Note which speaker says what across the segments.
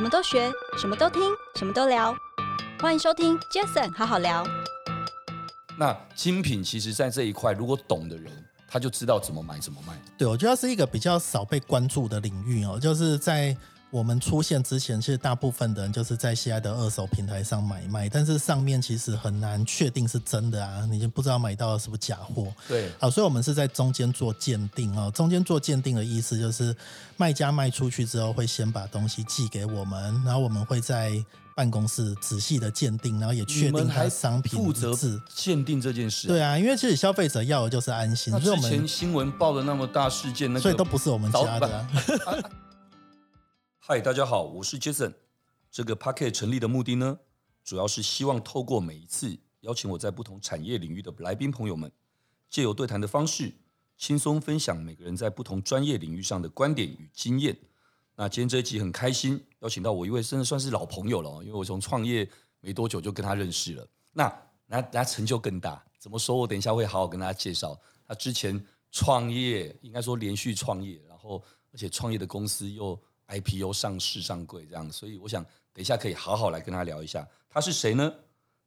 Speaker 1: 什么都学，什么都听，什么都聊。欢迎收听 Jason 好好聊。
Speaker 2: 那精品其实，在这一块，如果懂的人，他就知道怎么买，怎么卖。
Speaker 3: 对，我觉得是一个比较少被关注的领域哦，就是在。我们出现之前，其实大部分的人就是在现在的二手平台上买卖，但是上面其实很难确定是真的啊，你就不知道买到的是不是假货。
Speaker 2: 对，
Speaker 3: 好，所以我们是在中间做鉴定哦。中间做鉴定的意思就是，卖家卖出去之后会先把东西寄给我们，然后我们会在办公室仔细的鉴定，然后也确定它商品
Speaker 2: 负责鉴定这件事。
Speaker 3: 对啊，因为其实消费者要的就是安心。
Speaker 2: 之前新闻报的那么大事件，那个、
Speaker 3: 所以都不是我们家的、啊。
Speaker 2: 嗨，大家好，我是 Jason。这个 Podcast 成立的目的呢，主要是希望透过每一次邀请我在不同产业领域的来宾朋友们，借由对谈的方式，轻松分享每个人在不同专业领域上的观点与经验。那今天这一集很开心，邀请到我一位真的算是老朋友了，因为我从创业没多久就跟他认识了。那那那成就更大，怎么说？我等一下会好好跟大家介绍。他之前创业，应该说连续创业，然后而且创业的公司又。IPO 上市上柜这样，所以我想等一下可以好好来跟他聊一下，他是谁呢？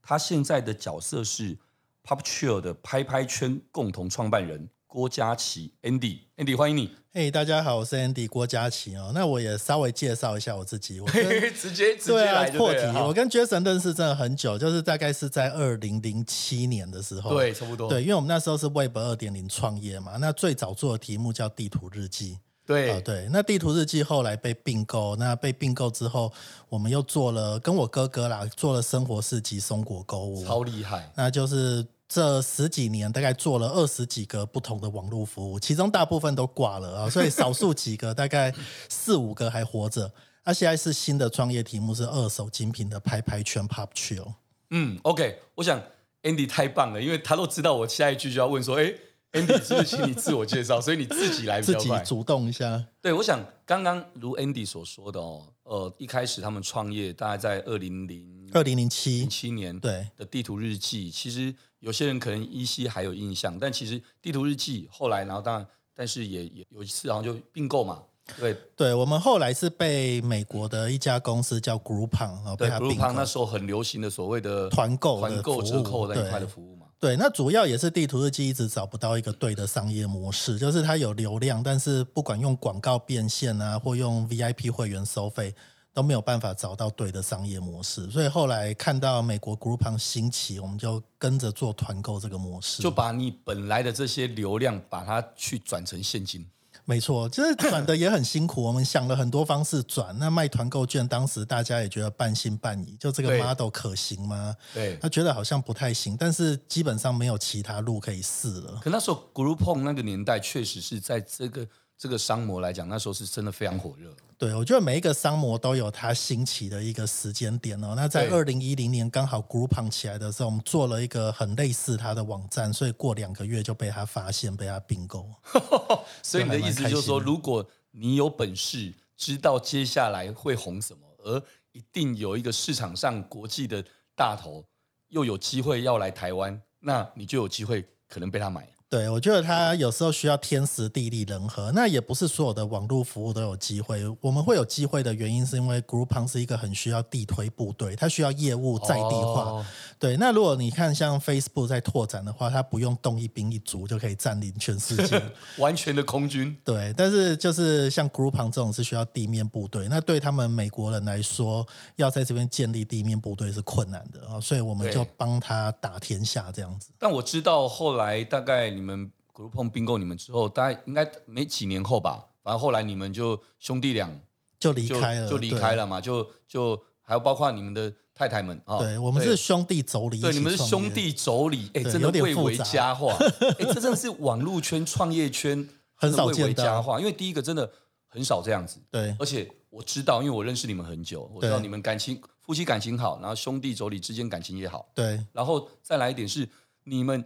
Speaker 2: 他现在的角色是 PopChill 的拍拍圈共同创办人郭嘉琪 Andy，Andy Andy, 欢迎你。
Speaker 3: 嘿，hey, 大家好，我是 Andy 郭嘉琪哦。那我也稍微介绍一下我自己，我
Speaker 2: 直接直接来
Speaker 3: 破题。我跟 Jason 认识真的很久，就是大概是在二零零七年的时候，
Speaker 2: 对，差不多。
Speaker 3: 对，因为我们那时候是 Web 二点零创业嘛，那最早做的题目叫地图日记。
Speaker 2: 对、
Speaker 3: 哦、对，那地图日记后来被并购，那被并购之后，我们又做了跟我哥哥啦，做了生活市集松果购物，
Speaker 2: 超厉害。
Speaker 3: 那就是这十几年大概做了二十几个不同的网络服务，其中大部分都挂了啊，所以少数几个大概四五个还活着。那、啊、现在是新的创业题目是二手精品的拍拍圈 PopChill。
Speaker 2: 嗯，OK，我想 Andy 太棒了，因为他都知道我下一句就要问说，哎。Andy，是不是请你自我介绍？所以你自己来比较快，
Speaker 3: 自己主动一下。
Speaker 2: 对，我想刚刚如 Andy 所说的哦，呃，一开始他们创业大概在二零零
Speaker 3: 二零零七
Speaker 2: 零七年对的地图日记，其实有些人可能依稀还有印象，但其实地图日记后来，然后当然，但是也也有一次好像就并购嘛。对，
Speaker 3: 对我们后来是被美国的一家公司叫 Groupon 被他并购。
Speaker 2: Groupon 那时候很流行的所谓的
Speaker 3: 团购、
Speaker 2: 团购折扣那一块的服务嘛。
Speaker 3: 对，那主要也是地图日记一直找不到一个对的商业模式，就是它有流量，但是不管用广告变现啊，或用 VIP 会员收费，都没有办法找到对的商业模式。所以后来看到美国 Groupon 兴起，我们就跟着做团购这个模式，
Speaker 2: 就把你本来的这些流量，把它去转成现金。
Speaker 3: 没错，就是 转的也很辛苦。我们想了很多方式转。那卖团购券，当时大家也觉得半信半疑，就这个 model 可行吗？
Speaker 2: 对，
Speaker 3: 他觉得好像不太行，但是基本上没有其他路可以试了。
Speaker 2: 可那时候 Groupon 那个年代，确实是在这个。这个商模来讲，那时候是真的非常火热。
Speaker 3: 对，我觉得每一个商模都有它兴起的一个时间点哦。那在二零一零年刚好 Groupon 起来的时候，我们做了一个很类似它的网站，所以过两个月就被他发现，被他并购。
Speaker 2: 所以你的意思就是说，如果你有本事知道接下来会红什么，而一定有一个市场上国际的大头又有机会要来台湾，那你就有机会可能被他买。
Speaker 3: 对，我觉得他有时候需要天时地利人和，那也不是所有的网络服务都有机会。我们会有机会的原因，是因为 Groupon 是一个很需要地推部队，它需要业务在地化。哦、对，那如果你看像 Facebook 在拓展的话，它不用动一兵一卒就可以占领全世界，
Speaker 2: 完全的空军。
Speaker 3: 对，但是就是像 Groupon 这种是需要地面部队，那对他们美国人来说，要在这边建立地面部队是困难的啊，所以我们就帮他打天下这样子。
Speaker 2: 但我知道后来大概你。们 Groupon 并购你们之后，大概应该没几年后吧。反正后来你们就兄弟俩
Speaker 3: 就离开了，
Speaker 2: 就离开了嘛。就就还有包括你们的太太们啊。
Speaker 3: 对，我们是兄弟妯娌。
Speaker 2: 对，你们是兄弟妯娌，哎，真的会为佳话。哎，这真的是网络圈、创业圈
Speaker 3: 很少见的
Speaker 2: 佳话。因为第一个真的很少这样子。
Speaker 3: 对，
Speaker 2: 而且我知道，因为我认识你们很久，我知道你们感情夫妻感情好，然后兄弟妯娌之间感情也好。
Speaker 3: 对，
Speaker 2: 然后再来一点是你们。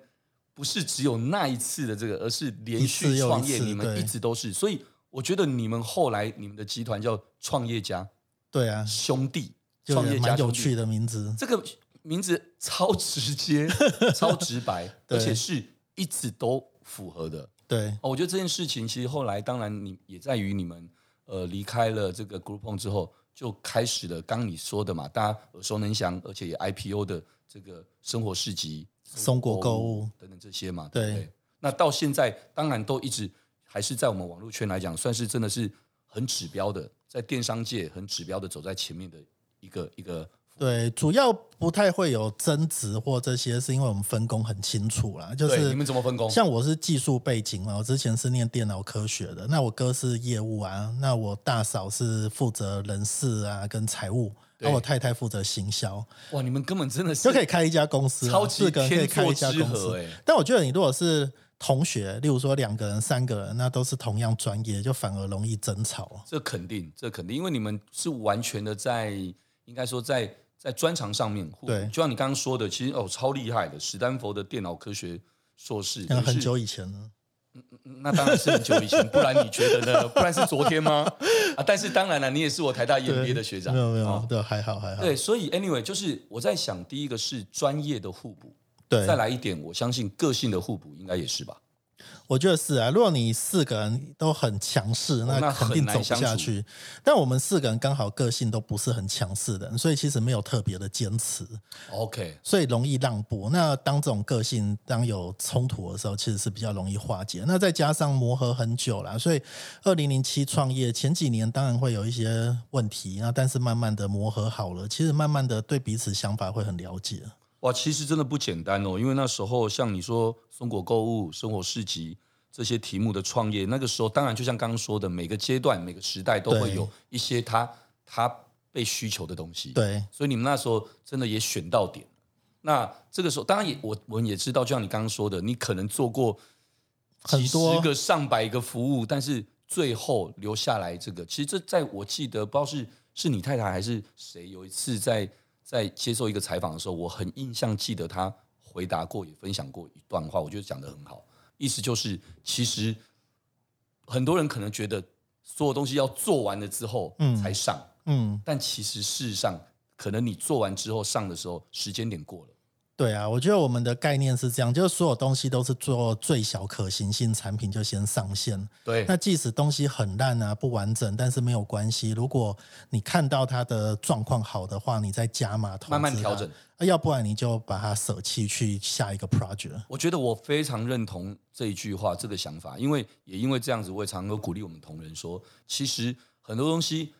Speaker 2: 不是只有那一次的这个，而是连续创业，你们一直都是。所以我觉得你们后来你们的集团叫创业家，
Speaker 3: 对啊，
Speaker 2: 兄弟，创业家，
Speaker 3: 有趣的名字。
Speaker 2: 这个名字超直接、超直白，而且是一直都符合的。
Speaker 3: 对，
Speaker 2: 哦，我觉得这件事情其实后来当然你也在于你们呃离开了这个 Groupon 之后，就开始了刚你说的嘛，大家耳熟能详，而且也 IPO 的这个生活市集、
Speaker 3: 松果购物
Speaker 2: 等等这些嘛，对，对对？那到现在当然都一直还是在我们网络圈来讲，算是真的是很指标的，在电商界很指标的走在前面的一个一个。
Speaker 3: 对，主要不太会有争执或这些，是因为我们分工很清楚啦。就是
Speaker 2: 你们怎么分工？
Speaker 3: 像我是技术背景嘛，我之前是念电脑科学的。那我哥是业务啊，那我大嫂是负责人事啊跟财务，然后我太太负责行销。
Speaker 2: 哇，你们根本真的是
Speaker 3: 就可以开一家公司，
Speaker 2: 超级
Speaker 3: 四个人可以开一家公司。
Speaker 2: 欸、
Speaker 3: 但我觉得你如果是同学，例如说两个人、三个人，那都是同样专业，就反而容易争吵。
Speaker 2: 这肯定，这肯定，因为你们是完全的在，应该说在。在专长上面，
Speaker 3: 对，
Speaker 2: 就像你刚刚说的，其实哦，超厉害的，史丹佛的电脑科学硕士，
Speaker 3: 那很久以前了，
Speaker 2: 嗯，那当然是很久以前，不然你觉得呢？不然是昨天吗？啊，但是当然了，你也是我台大 EMBA 的学长，
Speaker 3: 没有没有，哦、对，还好还好。
Speaker 2: 对，所以 anyway，就是我在想，第一个是专业的互补，
Speaker 3: 对，
Speaker 2: 再来一点，我相信个性的互补应该也是吧。
Speaker 3: 我觉得是啊，如果你四个人都很强势，那肯定走不下去。但我们四个人刚好个性都不是很强势的，所以其实没有特别的坚持。
Speaker 2: OK，
Speaker 3: 所以容易让步。那当这种个性当有冲突的时候，其实是比较容易化解。那再加上磨合很久了，所以二零零七创业前几年当然会有一些问题，那但是慢慢的磨合好了，其实慢慢的对彼此想法会很了解。
Speaker 2: 哇，其实真的不简单哦，因为那时候像你说松果购物、生活市集这些题目的创业，那个时候当然就像刚刚说的，每个阶段、每个时代都会有一些他他被需求的东西。
Speaker 3: 对，
Speaker 2: 所以你们那时候真的也选到点。那这个时候，当然也我我们也知道，就像你刚刚说的，你可能做过几十个、上百个服务，但是最后留下来这个，其实这在我记得，不知道是是你太太还是谁，有一次在。在接受一个采访的时候，我很印象记得他回答过，也分享过一段话，我觉得讲的很好。意思就是，其实很多人可能觉得所有东西要做完了之后才上，嗯，嗯，但其实事实上，可能你做完之后上的时候，时间点过了。
Speaker 3: 对啊，我觉得我们的概念是这样，就是所有东西都是做最小可行性产品就先上线。
Speaker 2: 对，
Speaker 3: 那即使东西很烂啊、不完整，但是没有关系。如果你看到它的状况好的话，你再加码投资，
Speaker 2: 慢慢调整。
Speaker 3: 要不然你就把它舍弃去下一个 project。
Speaker 2: 我觉得我非常认同这一句话、这个想法，因为也因为这样子，我也常常鼓励我们同仁说，其实很多东西，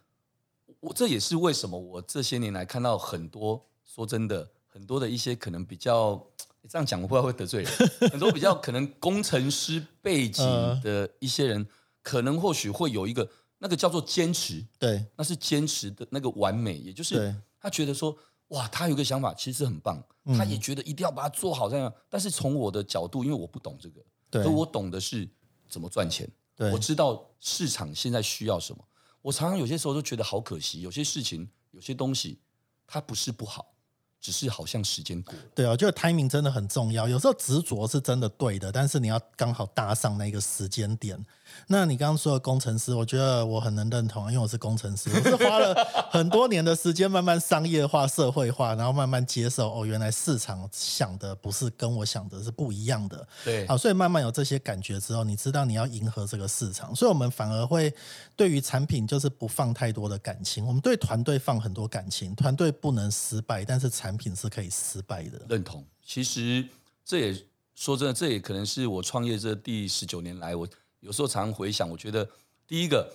Speaker 2: 我这也是为什么我这些年来看到很多，说真的。很多的一些可能比较 这样讲，我不知道会得罪人。很多比较可能工程师背景的一些人，可能或许会有一个那个叫做坚持，
Speaker 3: 对，
Speaker 2: 那是坚持的那个完美，也就是他觉得说，哇，他有个想法，其实很棒，他也觉得一定要把它做好这样。但是从我的角度，因为我不懂这个，
Speaker 3: 对，
Speaker 2: 所以我懂的是怎么赚钱，
Speaker 3: 对，
Speaker 2: 我知道市场现在需要什么。我常常有些时候都觉得好可惜，有些事情，有些东西，它不是不好。只是好像时间过了，
Speaker 3: 对啊，我觉得 timing 真的很重要。有时候执着是真的对的，但是你要刚好搭上那个时间点。那你刚刚说的工程师，我觉得我很能认同，因为我是工程师，我是花了很多年的时间慢慢商业化、社会化，然后慢慢接受哦，原来市场想的不是跟我想的是不一样的。
Speaker 2: 对，
Speaker 3: 好，所以慢慢有这些感觉之后，你知道你要迎合这个市场，所以我们反而会对于产品就是不放太多的感情，我们对团队放很多感情，团队不能失败，但是产品是可以失败的。
Speaker 2: 认同，其实这也说真的，这也可能是我创业这第十九年来我。有时候常常回想，我觉得第一个，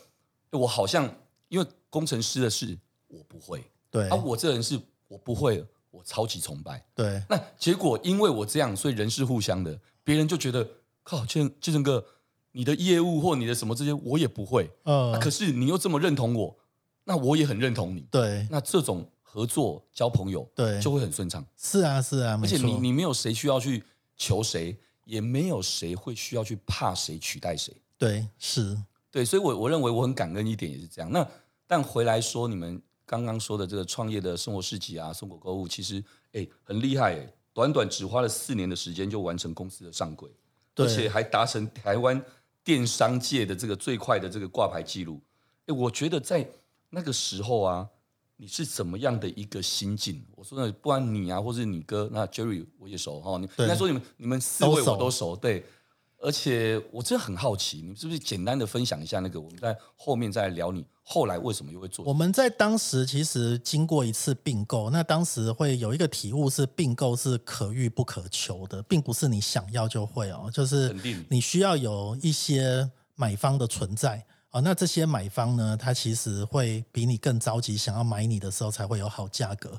Speaker 2: 我好像因为工程师的事我不
Speaker 3: 会，
Speaker 2: 对，啊、我这人是我不会，我超级崇拜，
Speaker 3: 对。
Speaker 2: 那结果因为我这样，所以人是互相的，别人就觉得靠，建建成哥，你的业务或你的什么这些我也不会，嗯、啊，可是你又这么认同我，那我也很认同你，
Speaker 3: 对。
Speaker 2: 那这种合作交朋友，
Speaker 3: 对，
Speaker 2: 就会很顺畅。
Speaker 3: 是啊，是啊，
Speaker 2: 而且你你没有谁需要去求谁。也没有谁会需要去怕谁取代谁，
Speaker 3: 对，是，
Speaker 2: 对，所以我，我我认为我很感恩一点也是这样。那但回来说，你们刚刚说的这个创业的生活市集啊，松果购物，其实哎很厉害哎，短短只花了四年的时间就完成公司的上柜，而且还达成台湾电商界的这个最快的这个挂牌记录。哎，我觉得在那个时候啊。你是怎么样的一个心境？我说呢，不然你啊，或是你哥，那 Jerry 我也熟哈。你应该说你们你们四位我都熟，对。而且我真的很好奇，你是不是简单的分享一下那个？我们在后面再聊你后来为什么又会做？
Speaker 3: 我们在当时其实经过一次并购，那当时会有一个体悟是并购是可遇不可求的，并不是你想要就会哦，就是你需要有一些买方的存在啊。那这些买方呢，他其实会比你更着急想要买你的时候才会有好价格。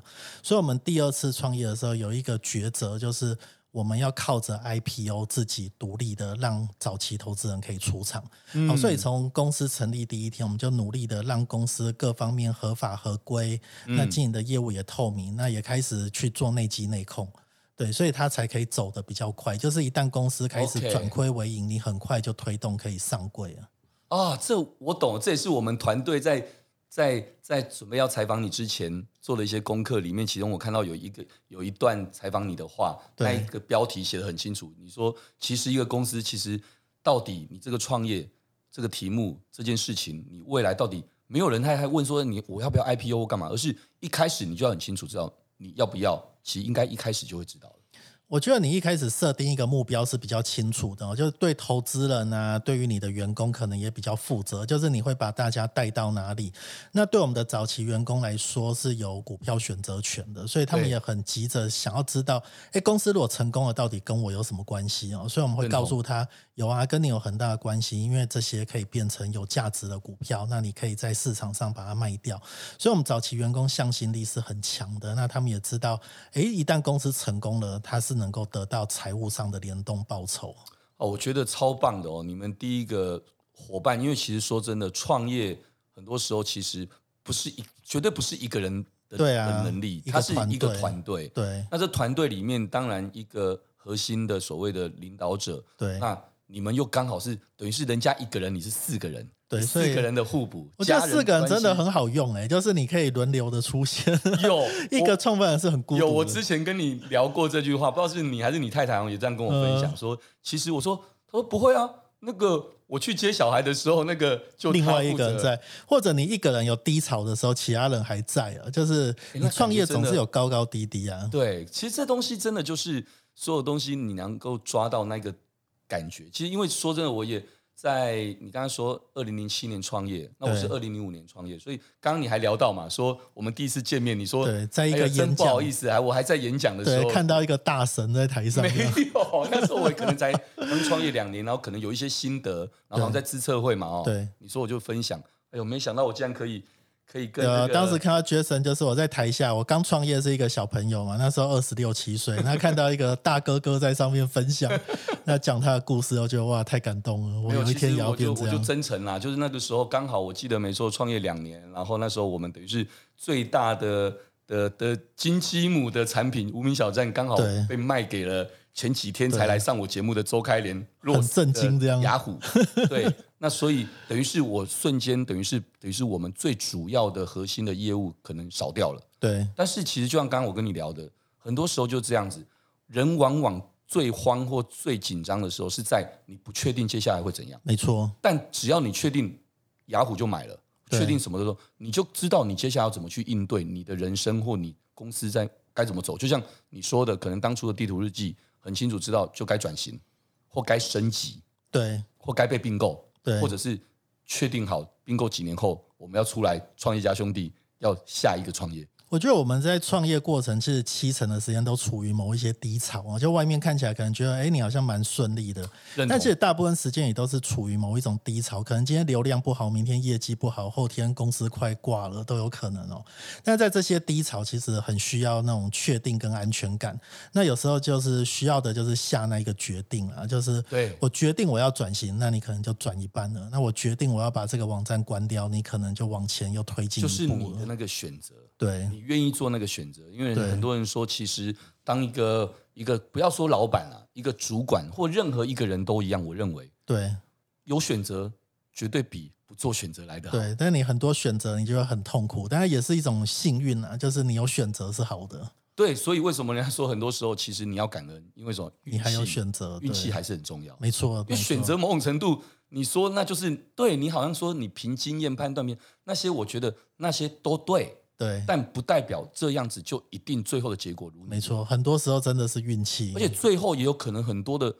Speaker 3: 所以，我们第二次创业的时候有一个抉择，就是。我们要靠着 IPO 自己独立的，让早期投资人可以出场。嗯、好，所以从公司成立第一天，我们就努力的让公司各方面合法合规，嗯、那经营的业务也透明，那也开始去做内稽内控，对，所以它才可以走得比较快。就是一旦公司开始转亏为盈，你很快就推动可以上柜了。
Speaker 2: 啊，这我懂，这也是我们团队在。在在准备要采访你之前做的一些功课里面，其中我看到有一个有一段采访你的话，那一个标题写的很清楚。你说，其实一个公司，其实到底你这个创业这个题目这件事情，你未来到底没有人还还问说你我要不要 IPO 干嘛，而是一开始你就要很清楚知道你要不要，其实应该一开始就会知道了。
Speaker 3: 我觉得你一开始设定一个目标是比较清楚的，就是对投资人啊，对于你的员工可能也比较负责，就是你会把大家带到哪里。那对我们的早期员工来说是有股票选择权的，所以他们也很急着想要知道，哎，公司如果成功了，到底跟我有什么关系哦？所以我们会告诉他，有啊，跟你有很大的关系，因为这些可以变成有价值的股票，那你可以在市场上把它卖掉。所以，我们早期员工向心力是很强的。那他们也知道，哎，一旦公司成功了，他是能够得到财务上的联动报酬。
Speaker 2: 哦，我觉得超棒的哦！你们第一个伙伴，因为其实说真的，创业很多时候其实不是一，绝对不是一个人的对啊的能力，它是一个团队。
Speaker 3: 对，
Speaker 2: 那这团队里面当然一个核心的所谓的领导者。
Speaker 3: 对，
Speaker 2: 那。你们又刚好是等于是人家一个人，你是四个人，
Speaker 3: 对，
Speaker 2: 四个人的互补。
Speaker 3: 我觉得四个人真的很好用哎、欸，就是你可以轮流的出现。
Speaker 2: 有
Speaker 3: 一个创办人是很孤独。
Speaker 2: 有，我之前跟你聊过这句话，不知道是你还是你太太也这样跟我分享说，其实我说，他说不会啊，那个我去接小孩的时候，那个就
Speaker 3: 另外一个人在，或者你一个人有低潮的时候，其他人还在啊，就是你创业总是有高高低低啊。
Speaker 2: 对，其实这东西真的就是所有东西，你能够抓到那个。感觉。其实，因为说真的，我也在你刚刚说二零零七年创业，那我是二零零五年创业，所以刚刚你还聊到嘛，说我们第一次见面，你说
Speaker 3: 对，在一个演
Speaker 2: 不好意思，还我还在演讲的时候
Speaker 3: 看到一个大神在台上，
Speaker 2: 没有，那时候我可能才刚创业两年，然后可能有一些心得，然后在自测会嘛，哦，
Speaker 3: 对，
Speaker 2: 你说我就分享，哎呦，没想到我竟然可以。可以跟、这个。
Speaker 3: 呃，当时看到 Jason，就是我在台下，我刚创业是一个小朋友嘛，那时候二十六七岁，那看到一个大哥哥在上面分享，那讲他的故事，我觉得哇，太感动了。我有一天也要变这样。
Speaker 2: 我就真诚啦，就是那个时候刚好我记得没错，创业两年，然后那时候我们等于是最大的的的金鸡母的产品无名小站刚好被卖给了前几天才来上我节目的周开莲，
Speaker 3: 很震惊这样。
Speaker 2: 雅虎，对。那所以等于是我瞬间等于是等于是我们最主要的核心的业务可能少掉了。
Speaker 3: 对。
Speaker 2: 但是其实就像刚刚我跟你聊的，很多时候就这样子，人往往最慌或最紧张的时候是在你不确定接下来会怎样。
Speaker 3: 没错。
Speaker 2: 但只要你确定雅虎就买了，确定什么的时候，你就知道你接下来要怎么去应对你的人生或你公司在该怎么走。就像你说的，可能当初的地图日记很清楚知道就该转型或该升级，
Speaker 3: 对，
Speaker 2: 或该被并购。
Speaker 3: 对，
Speaker 2: 或者是确定好并购几年后，我们要出来创业家兄弟要下一个创业。
Speaker 3: 我觉得我们在创业过程，其实七成的时间都处于某一些低潮啊。就外面看起来可能觉得，哎，你好像蛮顺利的，但其实大部分时间也都是处于某一种低潮。可能今天流量不好，明天业绩不好，后天公司快挂了都有可能哦。但在这些低潮，其实很需要那种确定跟安全感。那有时候就是需要的，就是下那一个决定啊，就是对我决定我要转型，那你可能就转一半了。那我决定我要把这个网站关掉，你可能就往前又推进一步。
Speaker 2: 就是你的那个选择。
Speaker 3: 对，
Speaker 2: 你愿意做那个选择，因为很多人说，其实当一个一个不要说老板啊，一个主管或任何一个人都一样，我认为，
Speaker 3: 对，
Speaker 2: 有选择绝对比不做选择来的好。
Speaker 3: 对，但是你很多选择，你就会很痛苦，但是也是一种幸运啊，就是你有选择是好的。
Speaker 2: 对，所以为什么人家说很多时候其实你要感恩，因为什么？
Speaker 3: 你还有选择，
Speaker 2: 运气还是很重要。
Speaker 3: 没错，
Speaker 2: 因为选择某种程度，你说那就是对你好像说你凭经验判断，那些我觉得那些都对。
Speaker 3: 对，
Speaker 2: 但不代表这样子就一定最后的结果如你。
Speaker 3: 没错，很多时候真的是运气，
Speaker 2: 而且最后也有可能很多的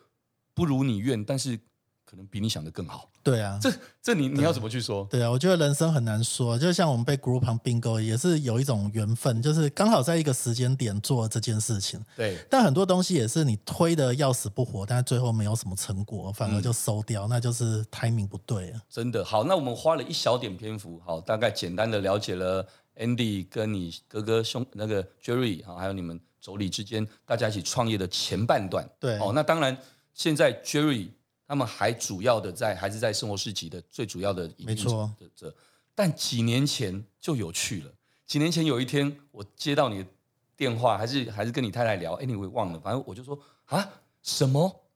Speaker 2: 不如你愿，但是可能比你想的更好。
Speaker 3: 对啊，
Speaker 2: 这这你你要怎么去说？
Speaker 3: 对啊，我觉得人生很难说，就像我们被 Groupon 并购，也是有一种缘分，就是刚好在一个时间点做这件事情。
Speaker 2: 对，
Speaker 3: 但很多东西也是你推的要死不活，但是最后没有什么成果，反而就收掉，嗯、那就是 timing 不对啊。
Speaker 2: 真的好，那我们花了一小点篇幅，好，大概简单的了解了 Andy 跟你哥哥兄那个 Jerry 啊，还有你们妯娌之间大家一起创业的前半段。
Speaker 3: 对，
Speaker 2: 哦，那当然现在 Jerry。他们还主要的在还是在生活市集的最主要的营运者的这，但几年前就有趣了。几年前有一天，我接到你的电话，还是还是跟你太太聊，哎，你会忘了？反正我就说啊，什么？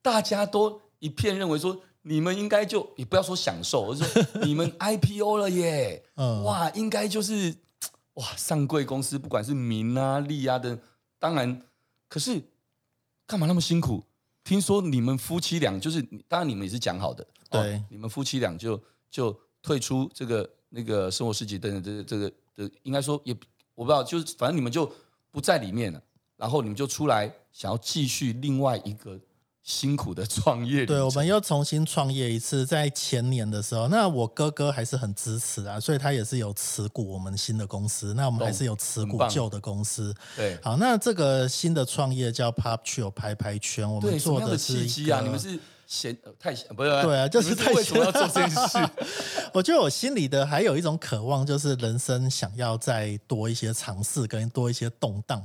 Speaker 2: 大家都一片认为说，你们应该就也不要说享受，我说 你们 IPO 了耶，嗯，哇，应该就是 哇上柜公司，不管是名啊利啊的，当然，可是干嘛那么辛苦？听说你们夫妻俩就是，当然你们也是讲好的，
Speaker 3: 对，
Speaker 2: 哦、你们夫妻俩就就退出这个那个生活市集等等这个这个的，应该说也我不知道，就是反正你们就不在里面了，然后你们就出来想要继续另外一个。辛苦的创业，
Speaker 3: 对，我们又重新创业一次，在前年的时候，那我哥哥还是很支持啊，所以他也是有持股我们新的公司，那我们还是有持股旧的公司。
Speaker 2: 对，
Speaker 3: 好，那这个新的创业叫 Pop Chill 拍拍圈，我们做的是
Speaker 2: 契机啊，你们是嫌太闲，不是？
Speaker 3: 对啊，就是太
Speaker 2: 闲，做这件事？
Speaker 3: 我觉得我心里的还有一种渴望，就是人生想要再多一些尝试，跟多一些动荡。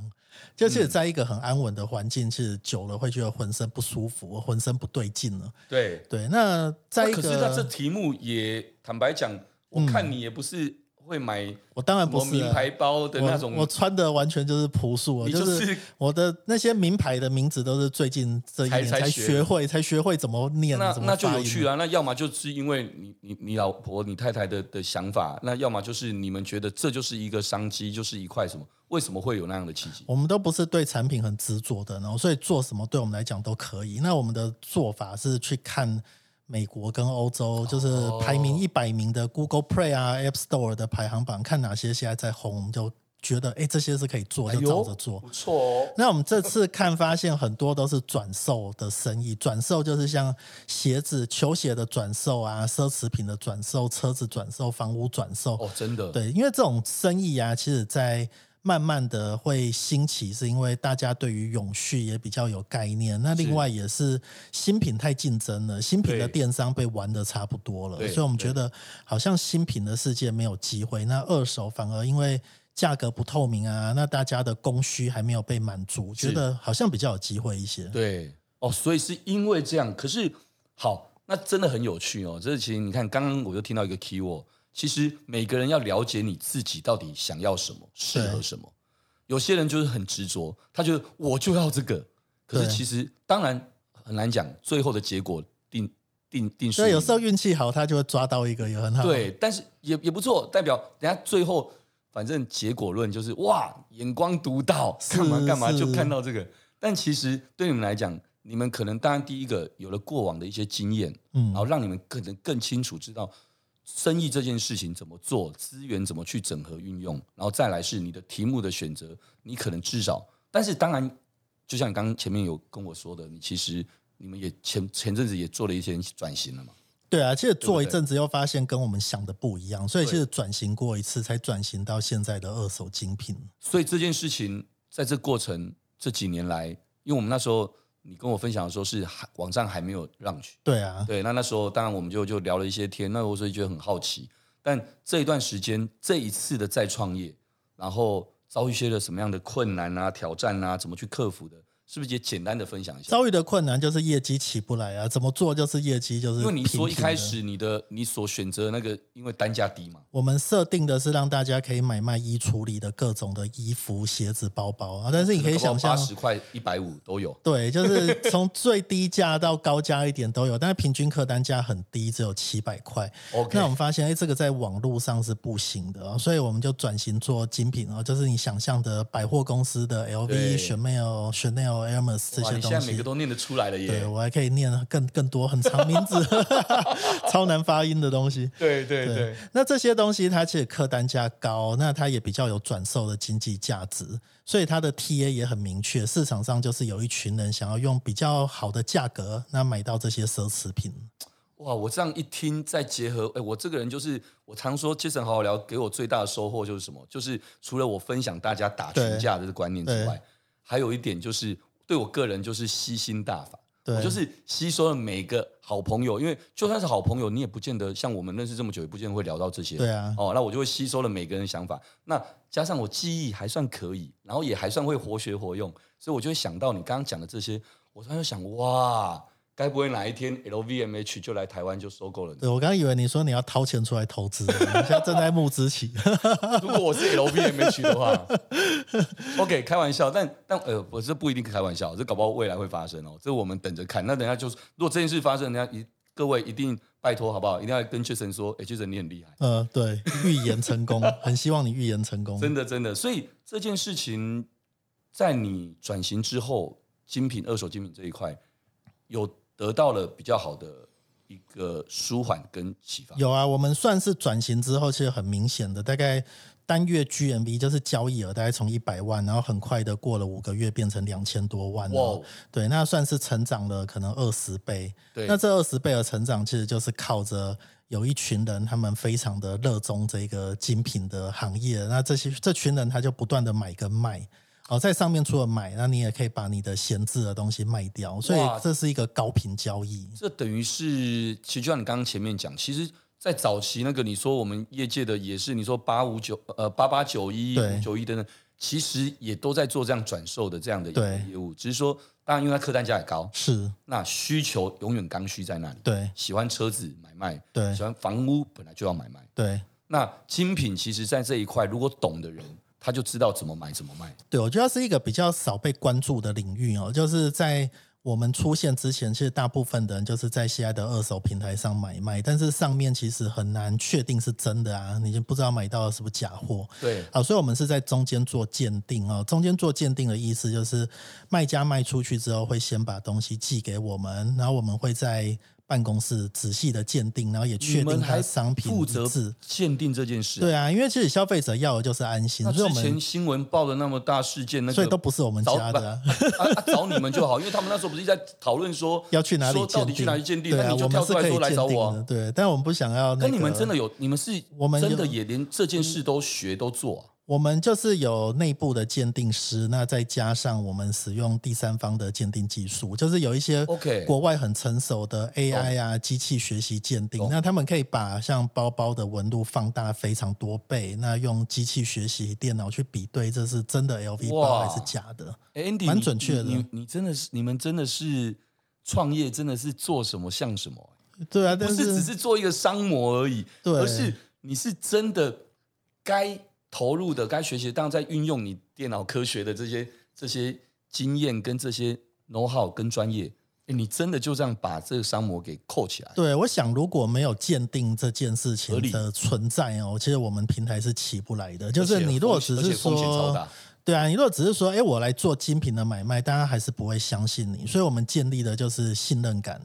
Speaker 3: 就是在一个很安稳的环境，其实久了会觉得浑身不舒服，浑身不对劲了。
Speaker 2: 对
Speaker 3: 对，那在一个，可
Speaker 2: 是他这题目也坦白讲，我看你也不是会买，
Speaker 3: 我当然不是
Speaker 2: 名牌包的那种，
Speaker 3: 我穿的完全就是朴素，就是我的那些名牌的名字都是最近这一年才学会，才学会怎么念，
Speaker 2: 那那就有趣了。
Speaker 3: 那
Speaker 2: 要么就是因为你你你老婆你太太的的想法，那要么就是你们觉得这就是一个商机，就是一块什么。为什么会有那样的契机？
Speaker 3: 我们都不是对产品很执着的，然后所以做什么对我们来讲都可以。那我们的做法是去看美国跟欧洲，就是排名一百名的 Google Play 啊、App Store 的排行榜，看哪些现在在红，我们就觉得哎，这些是可以做，就照着做。
Speaker 2: 不错哦。
Speaker 3: 那我们这次看发现很多都是转售的生意，转售就是像鞋子、球鞋的转售啊，奢侈品的转售、车子转售、房屋转售。
Speaker 2: 哦，真的。
Speaker 3: 对，因为这种生意啊，其实在慢慢的会兴起，是因为大家对于永续也比较有概念。那另外也是新品太竞争了，新品的电商被玩的差不多了，所以我们觉得好像新品的世界没有机会。那二手反而因为价格不透明啊，那大家的供需还没有被满足，觉得好像比较有机会一些。
Speaker 2: 对，哦，所以是因为这样。可是好，那真的很有趣哦。这其实你看，刚刚我就听到一个 keyword。其实每个人要了解你自己到底想要什么，适合什么。有些人就是很执着，他觉得我就要这个。可是其实当然很难讲，最后的结果定定定所
Speaker 3: 以，有时候运气好，他就会抓到一个也很好。
Speaker 2: 对，但是也也不错，代表人家最后反正结果论就是哇，眼光独到，干嘛干嘛就看到这个。但其实对你们来讲，你们可能当然第一个有了过往的一些经验，嗯，然后让你们可能更清楚知道。生意这件事情怎么做，资源怎么去整合运用，然后再来是你的题目的选择，你可能至少，但是当然，就像你刚刚前面有跟我说的，你其实你们也前前阵子也做了一些转型了嘛？
Speaker 3: 对啊，其实做一阵子又发现跟我们想的不一样，所以其实转型过一次才转型到现在的二手精品。
Speaker 2: 所以这件事情在这过程这几年来，因为我们那时候。你跟我分享的时候是还网站还没有 launch，
Speaker 3: 对啊，
Speaker 2: 对，那那时候当然我们就就聊了一些天，那我所以觉得很好奇，但这一段时间这一次的再创业，然后遭遇一些的什么样的困难啊、挑战啊，怎么去克服的？是不是也简单的分享一下？
Speaker 3: 遭遇的困难就是业绩起不来啊，怎么做就是业绩就是。
Speaker 2: 因为你说一开始你的你所选择的那个，因为单价低嘛。
Speaker 3: 我们设定的是让大家可以买卖衣橱里的各种的衣服、鞋子、包包啊，但是你可以想象，
Speaker 2: 八十块、一百五都有。
Speaker 3: 对，就是从最低价到高价一点都有，但是平均客单价很低，只有七百块。
Speaker 2: Okay.
Speaker 3: 那我们发现，哎，这个在网络上是不行的，所以我们就转型做精品啊，就是你想象的百货公司的 LV、Chanel、Chanel。后 Hermes 这些东西。你
Speaker 2: 现在每个都念得出来了耶！
Speaker 3: 对，我还可以念更更多很长名字，超难发音的东西。
Speaker 2: 对对对，
Speaker 3: 对，那这些东西它其实客单价高，那它也比较有转售的经济价值，所以它的 TA 也很明确，市场上就是有一群人想要用比较好的价格，那买到这些奢侈品。
Speaker 2: 哇，我这样一听，再结合，哎，我这个人就是，我常说杰森好好聊，给我最大的收获就是什么？就是除了我分享大家打群架的观念之外，还有一点就是对我个人就是吸心大法，我就是吸收了每个好朋友，因为就算是好朋友，你也不见得像我们认识这么久，也不见得会聊到这些。
Speaker 3: 对啊，
Speaker 2: 哦，那我就会吸收了每个人的想法，那加上我记忆还算可以，然后也还算会活学活用，所以我就会想到你刚刚讲的这些，我突然就想，哇。该不会哪一天 LVMH 就来台湾就收购了？
Speaker 3: 对，我刚刚以为你说你要掏钱出来投资，你现在正在募资期。
Speaker 2: 如果我是 LVMH 的话，OK，开玩笑，但但呃，我这不一定开玩笑，这搞不好未来会发生哦，这我们等着看。那等下就是，如果这件事发生，人家一各位一定拜托好不好？一定要跟 Jason 说，哎，Jason 你很厉害。
Speaker 3: 嗯、呃，对，预言成功，很希望你预言成功。
Speaker 2: 真的真的，所以这件事情在你转型之后，精品二手精品这一块有。得到了比较好的一个舒缓跟启发。有
Speaker 3: 啊，我们算是转型之后，其实很明显的，大概单月 GMV 就是交易额，大概从一百万，然后很快的过了五个月，变成两千多万。哇，对，那算是成长了可能二十倍。对，那这二十倍的成长，其实就是靠着有一群人，他们非常的热衷这个精品的行业，那这些这群人他就不断的买跟卖。哦，在上面除了买，那你也可以把你的闲置的东西卖掉，所以这是一个高频交易。
Speaker 2: 这等于是，其实就像你刚刚前面讲，其实，在早期那个你说我们业界的也是，你说八五九呃八八九一九一等等，其实也都在做这样转售的这样的业务，只是说，当然因为它客单价也高，
Speaker 3: 是
Speaker 2: 那需求永远刚需在那里。
Speaker 3: 对，
Speaker 2: 喜欢车子买卖，
Speaker 3: 对，
Speaker 2: 喜欢房屋本来就要买卖，
Speaker 3: 对。
Speaker 2: 那精品其实，在这一块，如果懂的人。他就知道怎么买怎么卖。
Speaker 3: 对，我觉得是一个比较少被关注的领域哦。就是在我们出现之前，其实大部分的人就是在现在的二手平台上买卖，但是上面其实很难确定是真的啊，你就不知道买到的是不是假货。
Speaker 2: 对，
Speaker 3: 好，所以我们是在中间做鉴定哦。中间做鉴定的意思就是，卖家卖出去之后会先把东西寄给我们，然后我们会在。办公室仔细的鉴定，然后也确定它商品
Speaker 2: 负责鉴定这件事。
Speaker 3: 对啊，因为其实消费者要的就是安心。
Speaker 2: 之前新闻报的那么大事件，那个
Speaker 3: 所以都不是我们家的啊，
Speaker 2: 啊，啊，找你们就好，因为他们那时候不是一直在讨论说
Speaker 3: 要去哪里
Speaker 2: 说到底去哪里鉴定，
Speaker 3: 对啊，
Speaker 2: 那你就跳出来说来找我啊。
Speaker 3: 对，但我们不想要那个。
Speaker 2: 那你们真的有？你们是我们真的也连这件事都学都做啊？
Speaker 3: 我们就是有内部的鉴定师，那再加上我们使用第三方的鉴定技术，就是有一些国外很成熟的 AI 啊机器学习鉴定，那他们可以把像包包的纹路放大非常多倍，那用机器学习电脑去比对，这是真的 LV 包还是假的？
Speaker 2: 欸，Andy，蛮准确的。你你，你真的是你们真的是创业，真的是做什么像什么？
Speaker 3: 对啊，但是，
Speaker 2: 不是只是做一个商模而已，
Speaker 3: 对，
Speaker 2: 而是你是真的该。投入的该学习，当然在运用你电脑科学的这些这些经验跟这些 know how 跟专业，你真的就这样把这个商模给扣起来？
Speaker 3: 对，我想如果没有鉴定这件事情的存在哦，其实我们平台是起不来的。就是你如果只是说，对啊，你如果只是说，哎，我来做精品的买卖，大家还是不会相信你。所以我们建立的就是信任感。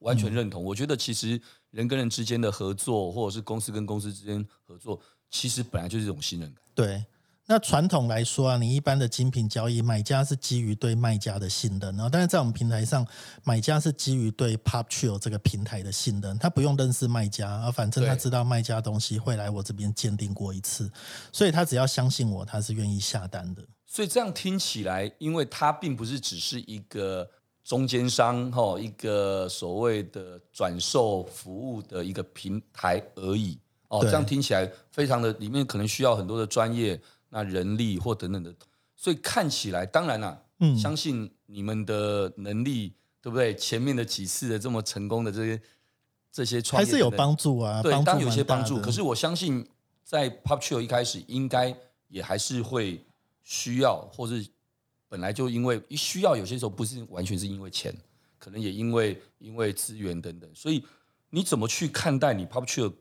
Speaker 2: 完全认同。我觉得其实人跟人之间的合作，或者是公司跟公司之间合作。其实本来就是一种信任感。
Speaker 3: 对，那传统来说啊，你一般的精品交易，买家是基于对卖家的信任，然后但是在我们平台上，买家是基于对 PopTrio 这个平台的信任，他不用认识卖家，而反正他知道卖家东西会来我这边鉴定过一次，所以他只要相信我，他是愿意下单的。
Speaker 2: 所以这样听起来，因为他并不是只是一个中间商，哈，一个所谓的转售服务的一个平台而已。哦，这样听起来非常的，里面可能需要很多的专业、那人力或等等的，所以看起来，当然啦，嗯，相信你们的能力，对不对？前面的几次的这么成功的这些这些创业，
Speaker 3: 还是有帮助啊，
Speaker 2: 对，当然有些帮助。可是我相信，在 PopTrio 一开始，应该也还是会需要，或是本来就因为需要，有些时候不是完全是因为钱，可能也因为因为资源等等。所以你怎么去看待你 PopTrio？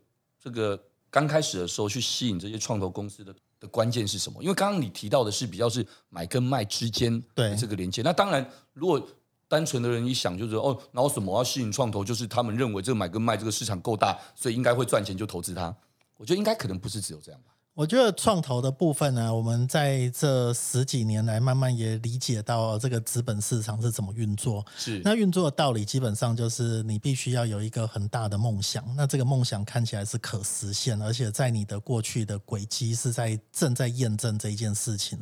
Speaker 2: 这个刚开始的时候去吸引这些创投公司的的关键是什么？因为刚刚你提到的是比较是买跟卖之间的这个连接。那当然，如果单纯的人一想就是哦，然后什么要吸引创投，就是他们认为这个买跟卖这个市场够大，所以应该会赚钱就投资它。我觉得应该可能不是只有这样吧。
Speaker 3: 我觉得创投的部分呢，我们在这十几年来慢慢也理解到这个资本市场是怎么运作。
Speaker 2: 是，
Speaker 3: 那运作的道理基本上就是你必须要有一个很大的梦想，那这个梦想看起来是可实现，而且在你的过去的轨迹是在正在验证这一件事情。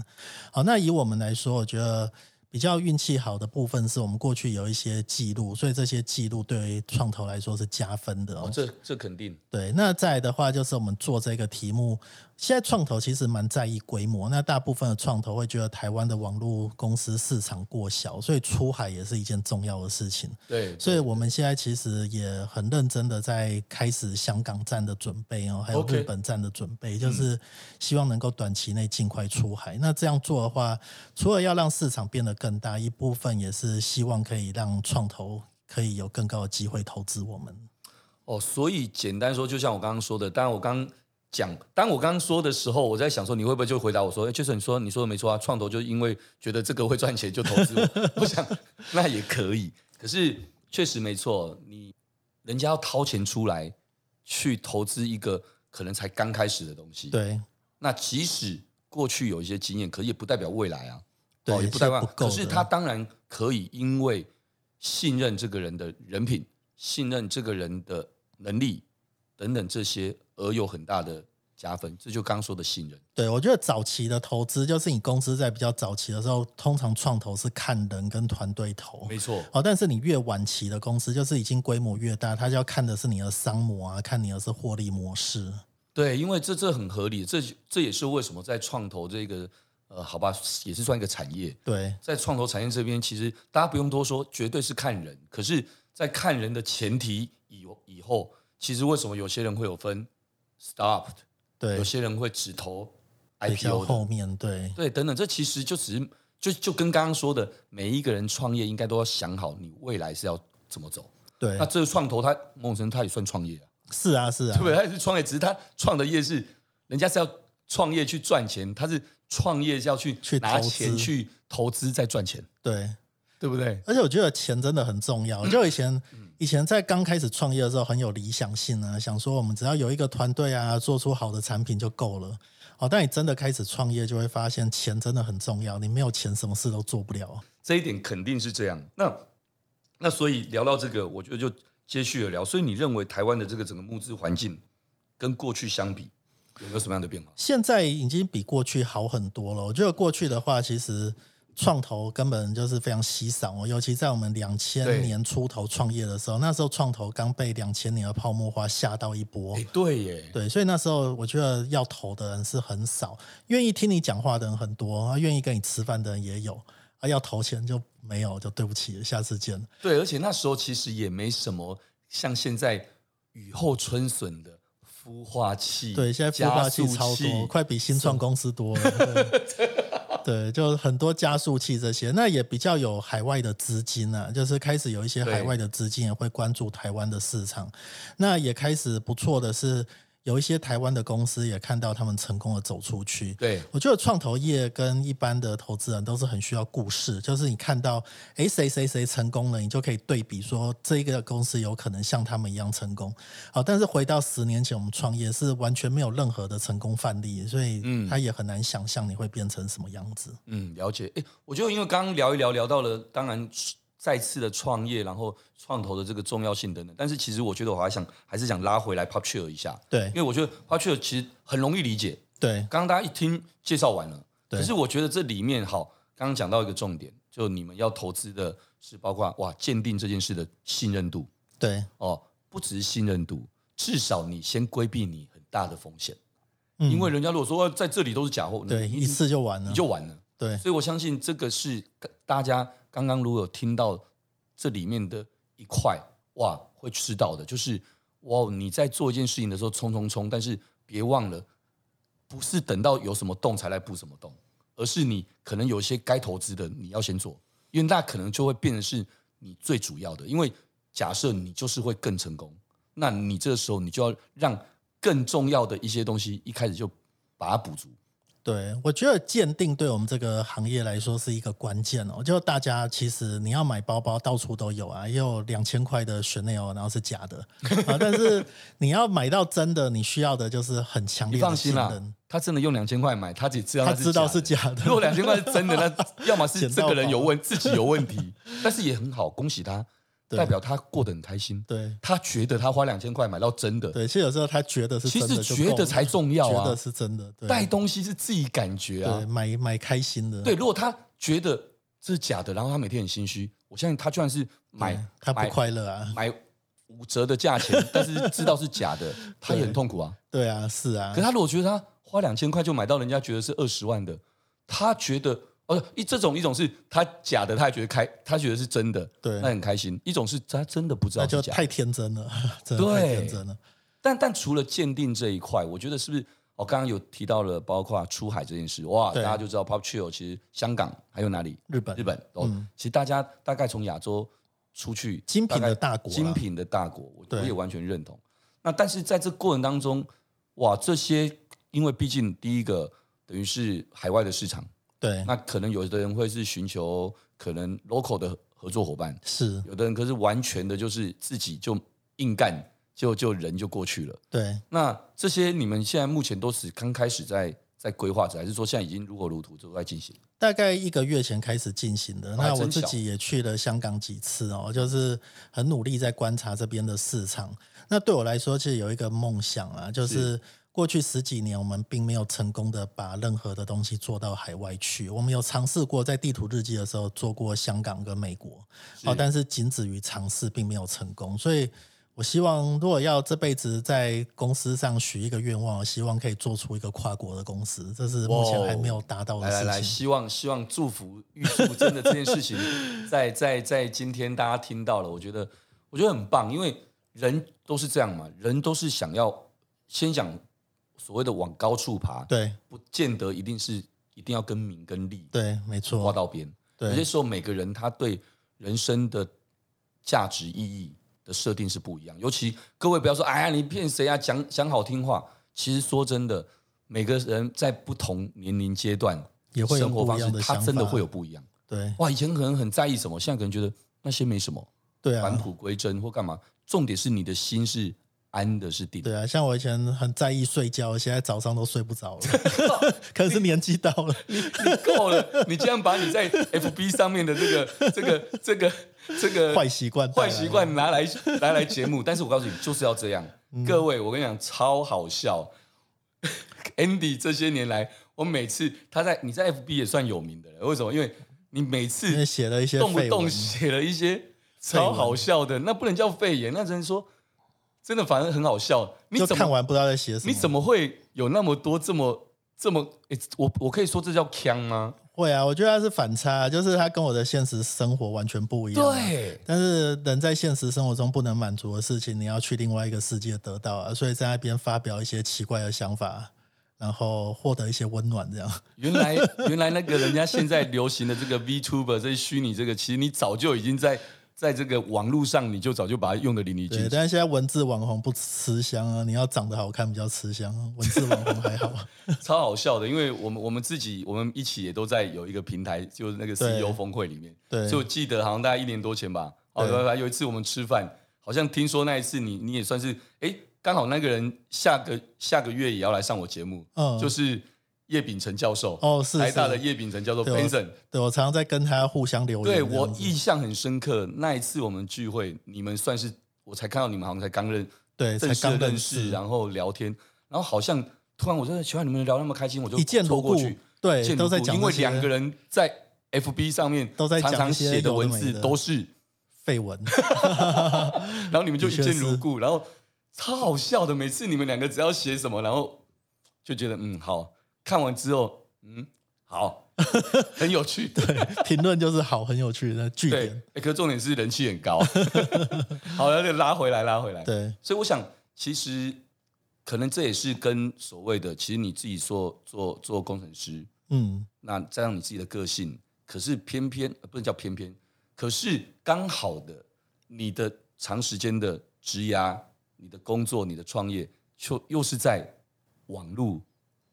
Speaker 3: 好，那以我们来说，我觉得。比较运气好的部分是我们过去有一些记录，所以这些记录对于创投来说是加分的哦。
Speaker 2: 这这肯定
Speaker 3: 对。那再来的话，就是我们做这个题目。现在创投其实蛮在意规模，那大部分的创投会觉得台湾的网络公司市场过小，所以出海也是一件重要的事情。
Speaker 2: 对，
Speaker 3: 所以我们现在其实也很认真的在开始香港站的准备哦，还有日本站的准备，就是希望能够短期内尽快出海。那这样做的话，除了要让市场变得更大，一部分也是希望可以让创投可以有更高的机会投资我们。
Speaker 2: 哦，所以简单说，就像我刚刚说的，当然我刚。讲，当我刚刚说的时候，我在想说，你会不会就回答我说，哎，就是你说你说的没错啊，创投就因为觉得这个会赚钱就投资我。我想那也可以，可是确实没错，你人家要掏钱出来去投资一个可能才刚开始的东西，
Speaker 3: 对，
Speaker 2: 那即使过去有一些经验，可也不代表未来啊，
Speaker 3: 对，
Speaker 2: 哦，也不代表，可是他当然可以因为信任这个人的人品，信任这个人的能力等等这些。而有很大的加分，这就刚刚说的信任。
Speaker 3: 对，我觉得早期的投资就是你公司在比较早期的时候，通常创投是看人跟团队投，
Speaker 2: 没错。
Speaker 3: 哦，但是你越晚期的公司，就是已经规模越大，他就要看的是你的商模啊，看你的是获利模式。
Speaker 2: 对，因为这这很合理，这这也是为什么在创投这个呃，好吧，也是算一个产业。
Speaker 3: 对，在
Speaker 2: 创投产业这边，其实大家不用多说，绝对是看人。可是，在看人的前提以以后，其实为什么有些人会有分？Stopped，
Speaker 3: 对，
Speaker 2: 有些人会只投 IPO
Speaker 3: 后面，对。
Speaker 2: 对等等，这其实就只是就就跟刚刚说的，每一个人创业应该都要想好你未来是要怎么走。
Speaker 3: 对，
Speaker 2: 那这个创投他某种程度他也算创业啊，
Speaker 3: 是啊是啊，
Speaker 2: 对不对？他也是创业，只是他创的业是人家是要创业去赚钱，他是创业是要去拿钱去投资再赚钱，
Speaker 3: 对
Speaker 2: 对不对？
Speaker 3: 而且我觉得钱真的很重要，就以前。以前在刚开始创业的时候很有理想性啊，想说我们只要有一个团队啊，做出好的产品就够了。好，但你真的开始创业，就会发现钱真的很重要。你没有钱，什么事都做不了。
Speaker 2: 这一点肯定是这样。那那所以聊到这个，我觉得就接续的聊。所以你认为台湾的这个整个募资环境跟过去相比，有没有什么样的变化？
Speaker 3: 现在已经比过去好很多了。我觉得过去的话，其实。创投根本就是非常稀少哦，尤其在我们两千年出头创业的时候，那时候创投刚被两千年的泡沫化吓到一波。
Speaker 2: 欸，对耶，
Speaker 3: 对，所以那时候我觉得要投的人是很少，愿意听你讲话的人很多，啊，愿意跟你吃饭的人也有，啊，要投钱就没有，就对不起，下次见。
Speaker 2: 对，而且那时候其实也没什么像现在雨后春笋的孵化器，
Speaker 3: 对，现在孵化器超多，快比新创公司多了。对，就很多加速器这些，那也比较有海外的资金啊，就是开始有一些海外的资金也会关注台湾的市场，那也开始不错的是。有一些台湾的公司也看到他们成功的走出去。
Speaker 2: 对，
Speaker 3: 我觉得创投业跟一般的投资人都是很需要故事，就是你看到哎谁谁谁成功了，你就可以对比说这一个公司有可能像他们一样成功。好，但是回到十年前我们创业是完全没有任何的成功范例，所以嗯，他也很难想象你会变成什么样子。
Speaker 2: 嗯，了解。哎，我觉得因为刚刚聊一聊聊到了，当然。再次的创业，然后创投的这个重要性等等，但是其实我觉得我还想还是想拉回来 PopShare 一下，
Speaker 3: 对，
Speaker 2: 因为我觉得 PopShare 其实很容易理解，
Speaker 3: 对，
Speaker 2: 刚刚大家一听介绍完了，
Speaker 3: 对，
Speaker 2: 可是我觉得这里面好，刚刚讲到一个重点，就你们要投资的是包括哇鉴定这件事的信任度，
Speaker 3: 对，
Speaker 2: 哦，不只是信任度，至少你先规避你很大的风险，嗯，因为人家如果说在这里都是假货，
Speaker 3: 对，一次就完了，
Speaker 2: 你就完了，
Speaker 3: 对，
Speaker 2: 所以我相信这个是大家刚刚如果有听到。这里面的一块哇，会知道的，就是哇，你在做一件事情的时候冲冲冲，但是别忘了，不是等到有什么洞才来补什么洞，而是你可能有一些该投资的你要先做，因为那可能就会变成是你最主要的。因为假设你就是会更成功，那你这个时候你就要让更重要的一些东西一开始就把它补足。
Speaker 3: 对，我觉得鉴定对我们这个行业来说是一个关键哦。就大家其实你要买包包到处都有啊，也有两千块的 Chanel，然后是假的啊。但是 你要买到真的，你需要的就是很强烈的信任。
Speaker 2: 放心啦，他真的用两千块买，他只知道
Speaker 3: 他知道是假的。
Speaker 2: 如果两千块是真的，那 要么是这个人有问 自己有问题，但是也很好，恭喜他。代表他过得很开心，
Speaker 3: 对，
Speaker 2: 他觉得他花两千块买到真的，
Speaker 3: 对，其实有时候他觉得是真的，
Speaker 2: 其实觉得才重要啊，
Speaker 3: 觉得是真的，
Speaker 2: 带东西是自己感觉啊，
Speaker 3: 对，买买开心的，
Speaker 2: 对，如果他觉得这是假的，然后他每天很心虚，我相信他就算是买，
Speaker 3: 他不快乐啊，
Speaker 2: 买五折的价钱，但是知道是假的，他也很痛苦啊，
Speaker 3: 对啊，是啊，
Speaker 2: 可他如果觉得他花两千块就买到人家觉得是二十万的，他觉得。哦，一这种一种是他假的，他还觉得开，他觉得是真的，
Speaker 3: 对，
Speaker 2: 那很开心。一种是他真的不知道是假
Speaker 3: 太天真了，真的太天真了。
Speaker 2: 但但除了鉴定这一块，我觉得是不是？我、哦、刚刚有提到了，包括出海这件事，哇，大家就知道 Pop Chill 其实香港还有哪里？
Speaker 3: 日本，
Speaker 2: 日本哦、嗯。其实大家大概从亚洲出去，
Speaker 3: 精品的大国，
Speaker 2: 精品的大国，我我也完全认同。那但是在这过程当中，哇，这些因为毕竟第一个等于是海外的市场。
Speaker 3: 对，
Speaker 2: 那可能有的人会是寻求可能 local 的合作伙伴，
Speaker 3: 是有
Speaker 2: 的人可是完全的就是自己就硬干，就就人就过去了。
Speaker 3: 对，
Speaker 2: 那这些你们现在目前都是刚开始在在规划着，还是说现在已经如火如荼都在进行？
Speaker 3: 大概一个月前开始进行的。那我自己也去了香港几次哦，就是很努力在观察这边的市场。那对我来说，其实有一个梦想啊，就是。是过去十几年，我们并没有成功的把任何的东西做到海外去。我们有尝试过在地图日记的时候做过香港跟美国，哦，但是仅止于尝试，并没有成功。所以我希望，如果要这辈子在公司上许一个愿望，我希望可以做出一个跨国的公司，这是目前还没有达到的事情。来来来，
Speaker 2: 希望希望祝福预祝真的这件事情 在，在在在今天大家听到了，我觉得我觉得很棒，因为人都是这样嘛，人都是想要先讲。所谓的往高处爬，
Speaker 3: 对，
Speaker 2: 不见得一定是一定要跟名跟利，
Speaker 3: 对，没错，
Speaker 2: 挂到边。有些时候每个人他对人生的价值意义的设定是不一样。尤其各位不要说，哎呀，你骗谁啊？讲讲好听话。其实说真的，每个人在不同年龄阶段，
Speaker 3: 也会
Speaker 2: 生活方式，他真的会有不一样。
Speaker 3: 对，
Speaker 2: 哇，以前可能很在意什么，现在可能觉得那些没什么，
Speaker 3: 对啊，
Speaker 2: 返璞归真或干嘛。重点是你的心是。安的是定。
Speaker 3: 对啊，像我以前很在意睡觉，现在早上都睡不着了，可能是年纪到了。
Speaker 2: 够了，你竟然把你在 FB 上面的这个这个这个这个
Speaker 3: 坏习惯
Speaker 2: 坏习惯拿来拿来节目，但是我告诉你，就是要这样。嗯、各位，我跟你讲，超好笑。Andy 这些年来，我每次他在你在 FB 也算有名的了，为什么？因为你每次
Speaker 3: 写了一些
Speaker 2: 动不动写了一些超好笑的，那不能叫肺炎，那只能说。真的反而很好笑，你怎么
Speaker 3: 看完不知道在写什么？
Speaker 2: 你怎么会有那么多这么这么？诶，我我可以说这叫腔吗？
Speaker 3: 会啊，我觉得他是反差，就是他跟我的现实生活完全不一样。
Speaker 2: 对，
Speaker 3: 但是人在现实生活中不能满足的事情，你要去另外一个世界得到啊，所以在那边发表一些奇怪的想法，然后获得一些温暖，这样。
Speaker 2: 原来 原来那个人家现在流行的这个 VTuber 这些虚拟这个，其实你早就已经在。在这个网络上，你就早就把它用的淋漓尽致。
Speaker 3: 但是现在文字网红不吃香啊，你要长得好看比较吃香，啊文字网红还好。
Speaker 2: 超好笑的，因为我们我们自己我们一起也都在有一个平台，就是那个 CEO 峰会里面。对。所以我记得好像大概一年多前吧，哦，有一次我们吃饭，好像听说那一次你你也算是，哎，刚好那个人下个下个月也要来上我节目，嗯，就是。叶秉成教授
Speaker 3: 哦，是，
Speaker 2: 台大的叶秉成教授，Benson，
Speaker 3: 对，我常常在跟他互相留言。
Speaker 2: 对，我印象很深刻，那一次我们聚会，你们算是我才看到你们好像才刚认，
Speaker 3: 对，
Speaker 2: 正式认识，然后聊天，然后好像突然我真的喜欢你们聊那么开心，我就
Speaker 3: 一见如故，对，都在讲，
Speaker 2: 因为两个人在 FB 上面
Speaker 3: 都在
Speaker 2: 常常写的文字都是。
Speaker 3: 废文，
Speaker 2: 然后你们就一见如故，然后超好笑的，每次你们两个只要写什么，然后就觉得嗯好。看完之后，嗯，好，很有趣。
Speaker 3: 对，评论就是好，很有趣的句点。
Speaker 2: 可是重点是人气很高。好，有点拉回来，拉回来。
Speaker 3: 对，
Speaker 2: 所以我想，其实可能这也是跟所谓的，其实你自己做做做工程师，嗯，那加上你自己的个性，可是偏偏不能叫偏偏，可是刚好的，你的长时间的职涯，你的工作，你的创业，就又是在网络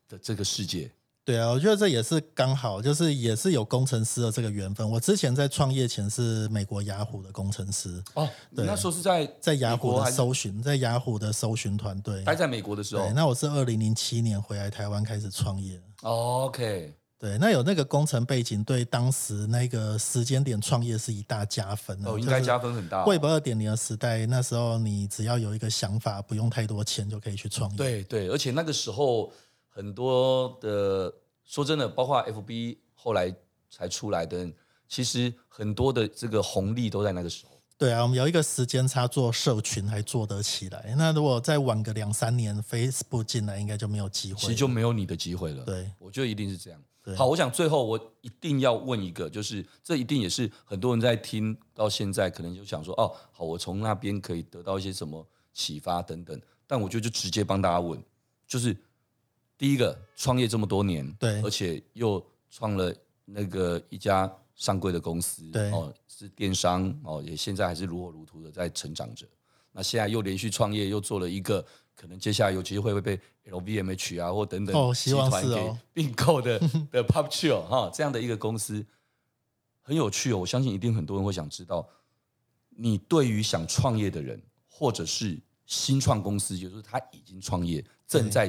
Speaker 2: 的这个世界，
Speaker 3: 对啊，我觉得这也是刚好，就是也是有工程师的这个缘分。我之前在创业前是美国雅虎的工程师
Speaker 2: 哦，对，那时候是在
Speaker 3: 在雅虎的搜寻，在雅虎的搜寻团队
Speaker 2: 待在美国的时候。
Speaker 3: 那我是二零零七年回来台湾开始创业。
Speaker 2: 哦，OK。
Speaker 3: 对，那有那个工程背景，对当时那个时间点创业是一大加分
Speaker 2: 哦，应该加分很大。
Speaker 3: Web 二点零的时代，那时候你只要有一个想法，不用太多钱就可以去创业。
Speaker 2: 对对，而且那个时候很多的，说真的，包括 FB 后来才出来的，其实很多的这个红利都在那个时候。
Speaker 3: 对啊，我们有一个时间差做社群还做得起来，那如果再晚个两三年，Facebook 进来应该就没有机会，
Speaker 2: 其实就没有你的机会了。
Speaker 3: 对，
Speaker 2: 我觉得一定是这样。好，我想最后我一定要问一个，就是这一定也是很多人在听到现在，可能就想说，哦，好，我从那边可以得到一些什么启发等等。但我觉得就直接帮大家问，就是第一个创业这么多年，
Speaker 3: 对，
Speaker 2: 而且又创了那个一家上柜的公司，
Speaker 3: 对，
Speaker 2: 哦，是电商，哦，也现在还是如火如荼的在成长着。那现在又连续创业，又做了一个。可能接下来有机会会被 LVMH 啊或等等集团给并购的 的 Popchill 哈这样的一个公司很有趣哦，我相信一定很多人会想知道，你对于想创业的人或者是新创公司，就是他已经创业正在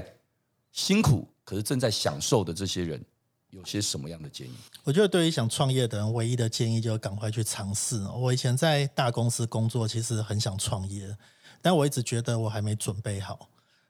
Speaker 2: 辛苦可是正在享受的这些人，有些什么样的建议？
Speaker 3: 我觉得对于想创业的人，唯一的建议就是赶快去尝试。我以前在大公司工作，其实很想创业。但我一直觉得我还没准备好，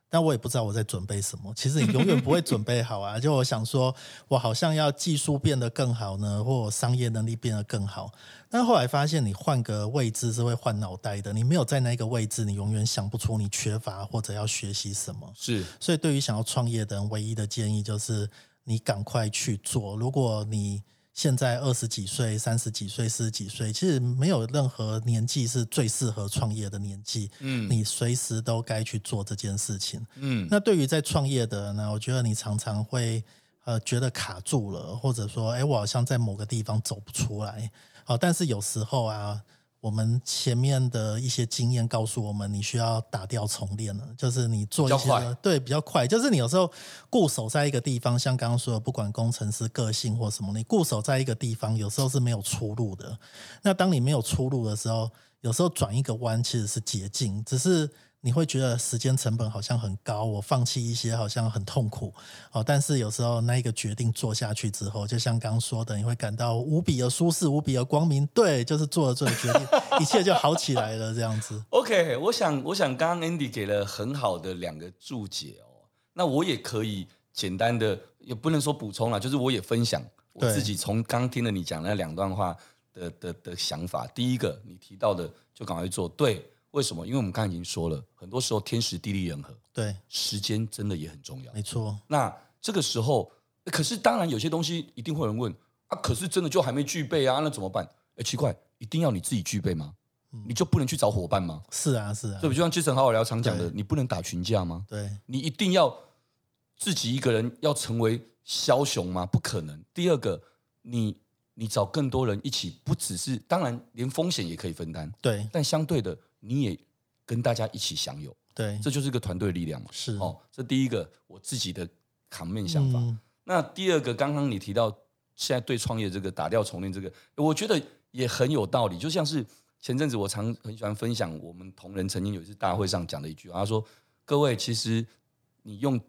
Speaker 3: 但我也不知道我在准备什么。其实你永远不会准备好啊！就我想说，我好像要技术变得更好呢，或商业能力变得更好。但后来发现，你换个位置是会换脑袋的。你没有在那个位置，你永远想不出你缺乏或者要学习什么。
Speaker 2: 是，
Speaker 3: 所以对于想要创业的人，唯一的建议就是你赶快去做。如果你现在二十几岁、三十几岁、四十几岁，其实没有任何年纪是最适合创业的年纪。嗯，你随时都该去做这件事情。嗯，那对于在创业的呢，我觉得你常常会呃觉得卡住了，或者说，哎，我好像在某个地方走不出来。好，但是有时候啊。我们前面的一些经验告诉我们，你需要打掉重练了，就是你做一些对比较快，就是你有时候固守在一个地方，像刚刚说的，不管工程师个性或什么，你固守在一个地方，有时候是没有出路的。那当你没有出路的时候，有时候转一个弯其实是捷径，只是。你会觉得时间成本好像很高，我放弃一些好像很痛苦哦。但是有时候那一个决定做下去之后，就像刚刚说的，你会感到无比的舒适，无比的光明。对，就是做了这个决定，一切就好起来了。这样子。
Speaker 2: OK，我想，我想刚刚 Andy 给了很好的两个注解哦。那我也可以简单的，也不能说补充了，就是我也分享我自己从刚听了你讲那两段话的的的想法。第一个，你提到的就赶快做，对。为什么？因为我们刚才已经说了，很多时候天时地利人和，
Speaker 3: 对，
Speaker 2: 时间真的也很重要。
Speaker 3: 没错。
Speaker 2: 那这个时候，可是当然有些东西一定会有人问啊，可是真的就还没具备啊，那怎么办？哎，奇怪，一定要你自己具备吗？嗯、你就不能去找伙伴吗？
Speaker 3: 是啊，是啊。
Speaker 2: 对不？就像杰森好好聊常讲的，你不能打群架吗？
Speaker 3: 对，
Speaker 2: 你一定要自己一个人要成为枭雄吗？不可能。第二个，你你找更多人一起，不只是当然，连风险也可以分担。
Speaker 3: 对，
Speaker 2: 但相对的。你也跟大家一起享有，
Speaker 3: 对，
Speaker 2: 这就是一个团队力量嘛。
Speaker 3: 是
Speaker 2: 哦，这第一个我自己的扛面想法。嗯、那第二个，刚刚你提到现在对创业这个打掉重练这个，我觉得也很有道理。就像是前阵子我常很喜欢分享，我们同仁曾经有一次大会上讲的一句话，他说：“各位，其实你用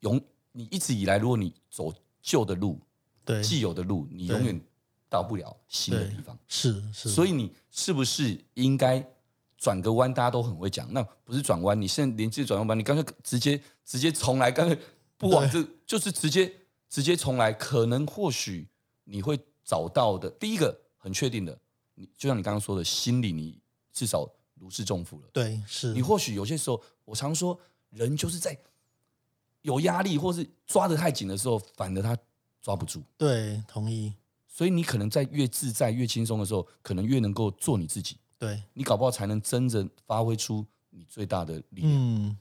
Speaker 2: 永你一直以来，如果你走旧的路，
Speaker 3: 对，
Speaker 2: 既有的路，你永远到不了新的地方。
Speaker 3: 是是，
Speaker 2: 所以你是不是应该？转个弯，大家都很会讲。那不是转弯，你现在连接转弯吧，你干脆直接直接重来，干脆不往这，就是直接直接重来。可能或许你会找到的。第一个很确定的，你就像你刚刚说的，心里你至少如释重负了。
Speaker 3: 对，是
Speaker 2: 你或许有些时候，我常说，人就是在有压力或是抓得太紧的时候，反而他抓不住。
Speaker 3: 对，同意。
Speaker 2: 所以你可能在越自在、越轻松的时候，可能越能够做你自己。
Speaker 3: 对，
Speaker 2: 你搞不好才能真正发挥出你最大的力量。
Speaker 3: 嗯，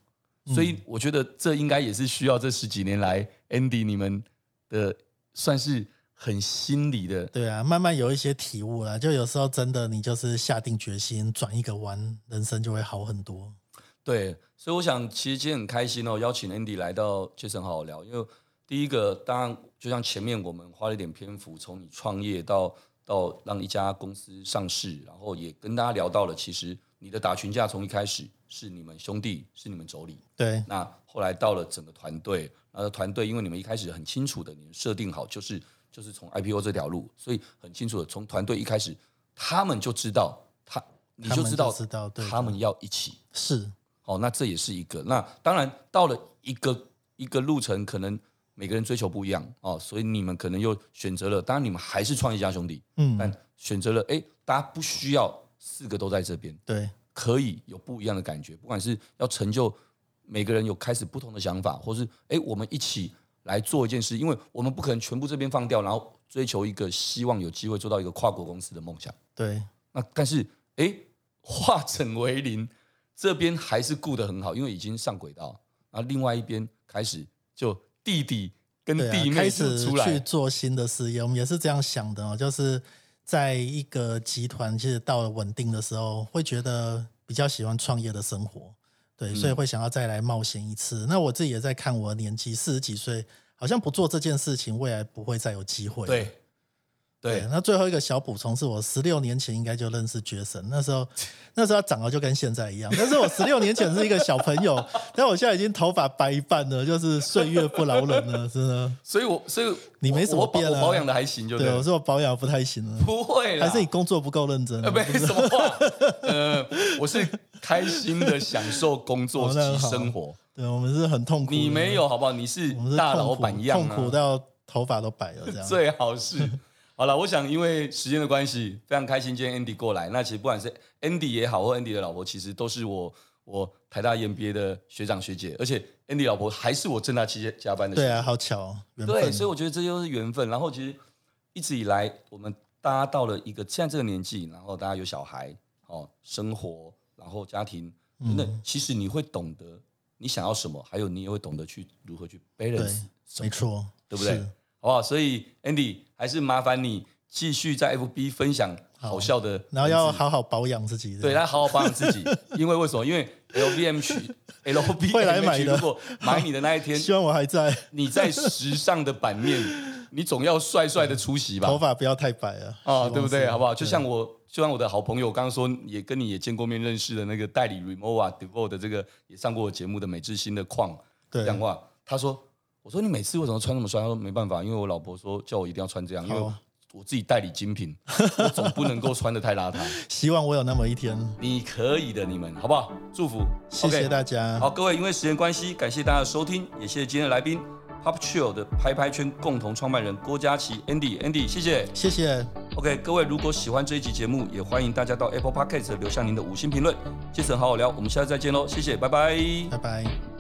Speaker 3: 嗯，
Speaker 2: 所以我觉得这应该也是需要这十几年来 Andy 你们的算是很心理的。
Speaker 3: 对啊，慢慢有一些体悟了。就有时候真的，你就是下定决心转一个弯，人生就会好很多。
Speaker 2: 对，所以我想其实今天很开心哦，邀请 Andy 来到杰森好好聊，因为第一个，当然就像前面我们花了一点篇幅，从你创业到到让一家公司上市，然后也跟大家聊到了，其实你的打群架从一开始是你们兄弟，是你们妯娌。
Speaker 3: 对。
Speaker 2: 那后来到了整个团队，然后团队因为你们一开始很清楚的，你们设定好就是就是从 IPO 这条路，所以很清楚的从团队一开始，他们就知道他，你就知道
Speaker 3: 知道，对，
Speaker 2: 他们要一起
Speaker 3: 是。
Speaker 2: 哦，那这也是一个。那当然到了一个一个路程，可能每个人追求不一样哦，所以你们可能又选择了。当然你们还是创业家兄弟，嗯，但选择了哎，大家不需要四个都在这边，
Speaker 3: 对，
Speaker 2: 可以有不一样的感觉。不管是要成就每个人有开始不同的想法，或是哎，我们一起来做一件事，因为我们不可能全部这边放掉，然后追求一个希望有机会做到一个跨国公司的梦想。
Speaker 3: 对，
Speaker 2: 那但是哎，化整为零。这边还是顾得很好，因为已经上轨道。然后另外一边开始就弟弟跟弟妹出来、
Speaker 3: 啊、开始去做新的事业，我们也是这样想的哦。就是在一个集团，其实到了稳定的时候，会觉得比较喜欢创业的生活，对，所以会想要再来冒险一次。嗯、那我自己也在看我的年纪，四十几岁，好像不做这件事情，未来不会再有机会。
Speaker 2: 对。对，
Speaker 3: 那最后一个小补充是我十六年前应该就认识 Jason，那时候 那时候他长得就跟现在一样，但是我十六年前是一个小朋友，但我现在已经头发白一半了，就是岁月不饶人了，真的。
Speaker 2: 所以我所以
Speaker 3: 你没什么变了，
Speaker 2: 保养的还行就对，
Speaker 3: 对。我说我保养不太行了，
Speaker 2: 不会，
Speaker 3: 还是你工作不够认真？
Speaker 2: 没什么话，呃，我是开心的享受工作及生活。
Speaker 3: 对，我们是很痛苦。
Speaker 2: 你没有好不好？你是大老板一样，
Speaker 3: 痛苦到头发都白了这样。
Speaker 2: 最好是。好了，我想因为时间的关系，非常开心今天 Andy 过来。那其实不管是 Andy 也好，或 Andy 的老婆，其实都是我我台大 EMBA 的学长学姐，而且 Andy 老婆还是我正大期间加班的。
Speaker 3: 对啊，好巧，缘分。
Speaker 2: 对，所以我觉得这就是缘分。然后其实一直以来，我们大家到了一个现在这个年纪，然后大家有小孩哦，生活，然后家庭，那、嗯、其实你会懂得你想要什么，还有你也会懂得去如何去 balance。
Speaker 3: 没错，
Speaker 2: 对不对？好不好？所以 Andy 还是麻烦你继续在 FB 分享好笑的，
Speaker 3: 然后要好好保养自己。
Speaker 2: 对，他好好保养自己，因为为什么？因为 LVMH LVMH
Speaker 3: 会来买的。
Speaker 2: 如果买你的那一天，
Speaker 3: 希望我还在。
Speaker 2: 你在时尚的版面，你总要帅帅的出席吧？
Speaker 3: 头发不要太白了
Speaker 2: 啊，对不对？好不好？就像我，就像我的好朋友，刚刚说也跟你也见过面认识的那个代理 Remova Devore 的这个也上过我节目的美智新的矿讲话，他说。我说你每次为什么穿那么帅？他说没办法，因为我老婆说叫我一定要穿这样，因为我自己代理精品，我总不能够穿的太邋遢。
Speaker 3: 希望我有那么一天。
Speaker 2: 你可以的，你们好不好？祝福，
Speaker 3: 谢谢大家。
Speaker 2: 好，各位，因为时间关系，感谢大家的收听，也谢谢今天的来宾，Pop Chill 的拍拍圈共同创办人郭佳琪 Andy，Andy，谢谢，
Speaker 3: 谢谢。
Speaker 2: OK，各位，如果喜欢这一集节目，也欢迎大家到 Apple Podcast 留下您的五星评论。Jason 好好聊，我们下次再见喽，谢谢，拜拜，
Speaker 3: 拜拜。